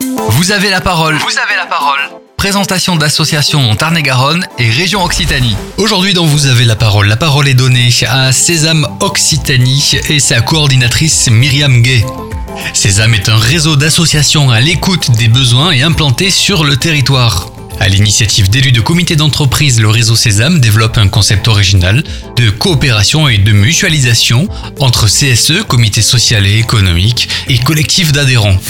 Vous avez la parole. Vous avez la parole. Présentation d'associations en Tarn-et-Garonne et région Occitanie. Aujourd'hui dans Vous avez la parole, la parole est donnée à Sésame Occitanie et sa coordinatrice Myriam Gay. Sésame est un réseau d'associations à l'écoute des besoins et implanté sur le territoire. À l'initiative d'élus de comités d'entreprise, le réseau Sésame développe un concept original de coopération et de mutualisation entre CSE, comité social et économique, et collectif d'adhérents.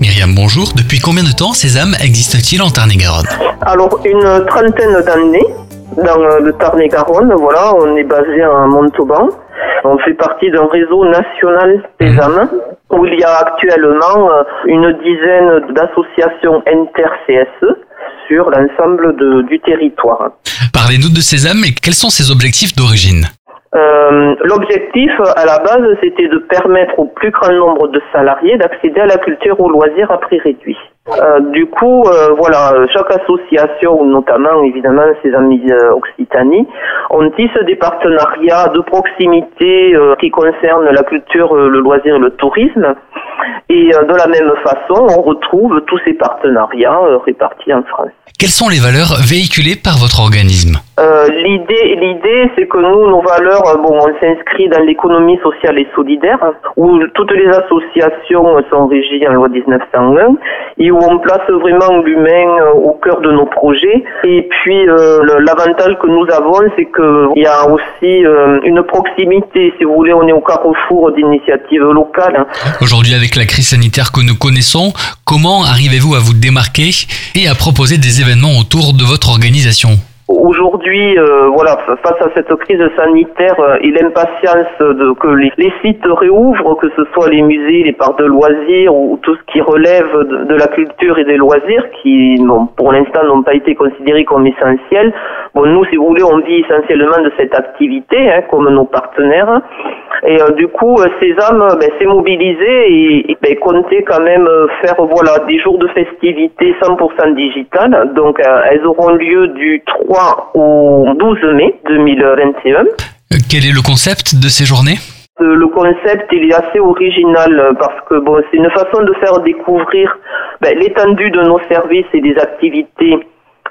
Myriam, bonjour. Depuis combien de temps Sésame existe-t-il en Tarn-et-Garonne? Alors, une trentaine d'années dans le Tarn-et-Garonne. Voilà, on est basé à Montauban. On fait partie d'un réseau national Sésame où il y a actuellement euh, une dizaine d'associations inter-CSE sur l'ensemble du territoire. Parlez-nous de Sésame et quels sont ses objectifs d'origine euh, L'objectif à la base, c'était de permettre au plus grand nombre de salariés d'accéder à la culture ou loisirs à prix réduit. Euh, du coup, euh, voilà, chaque association, notamment évidemment ses amis Occitanie, on tisse des partenariats de proximité qui concernent la culture, le loisir, le tourisme. Et de la même façon, on retrouve tous ces partenariats répartis en France. Quelles sont les valeurs véhiculées par votre organisme? L'idée, l'idée, c'est que nous, nos valeurs, bon, on s'inscrit dans l'économie sociale et solidaire, où toutes les associations sont régies en loi 1901 et où on place vraiment l'humain euh, au cœur de nos projets. Et puis euh, l'avantage que nous avons, c'est qu'il y a aussi euh, une proximité. Si vous voulez, on est au carrefour d'initiatives locales. Aujourd'hui, avec la crise sanitaire que nous connaissons, comment arrivez-vous à vous démarquer et à proposer des événements autour de votre organisation? Aujourd'hui, euh, voilà, face à cette crise sanitaire euh, et l'impatience de que les, sites réouvrent, que ce soit les musées, les parcs de loisirs ou tout ce qui relève de, la culture et des loisirs, qui pour l'instant n'ont pas été considérés comme essentiels. Bon, nous, si vous voulez, on vit essentiellement de cette activité, hein, comme nos partenaires. Et euh, du coup, Sésame euh, ben, s'est mobilisé et, et ben, comptait quand même euh, faire voilà des jours de festivités 100% digitales. Donc, elles auront lieu du 3 au 12 mai 2021. Quel est le concept de ces journées? Le concept il est assez original parce que bon c'est une façon de faire découvrir ben, l'étendue de nos services et des activités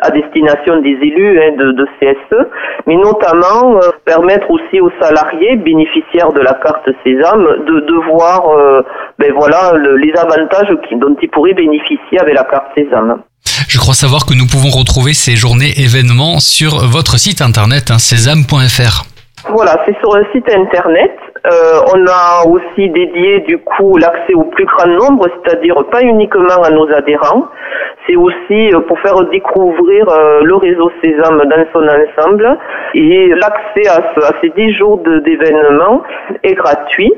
à destination des élus hein, de, de, CSE, mais notamment euh, permettre aussi aux salariés bénéficiaires de la carte Sésame de, de voir euh, ben voilà, les avantages dont ils pourraient bénéficier avec la carte Sésame. Je crois savoir que nous pouvons retrouver ces journées événements sur votre site internet hein, sésame.fr. Voilà, c'est sur le site internet. Euh, on a aussi dédié du coup l'accès au plus grand nombre, c'est-à-dire pas uniquement à nos adhérents, c'est aussi euh, pour faire découvrir euh, le réseau Sésame dans son ensemble. Et l'accès à, à, ces 10 jours d'événements est gratuit.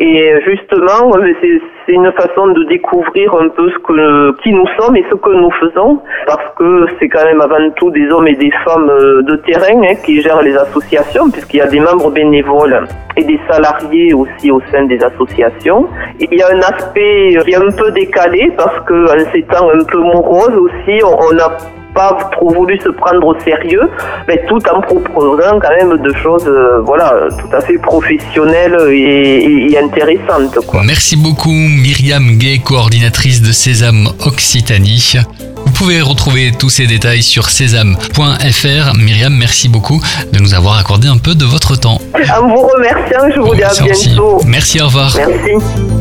Et justement, c'est une façon de découvrir un peu ce que, qui nous sommes et ce que nous faisons, parce que c'est quand même avant tout des hommes et des femmes euh, de terrain hein, qui gèrent les associations, puisqu'il y a des membres bénévoles et des salariés aussi au sein des associations. il y a un aspect qui est un peu décalé, parce que en ces temps un peu morose aussi, on a pas trop voulu se prendre au sérieux, mais tout en proposant quand même de choses, euh, voilà, tout à fait professionnelles et, intéressantes. Merci beaucoup Myriam Gay, coordinatrice de Sésame Occitanie. Vous pouvez retrouver tous ces détails sur sésame.fr. Myriam, merci beaucoup de nous avoir accordé un peu de votre temps. En vous remerciant, je vous dis à bientôt. Merci, au revoir. Merci.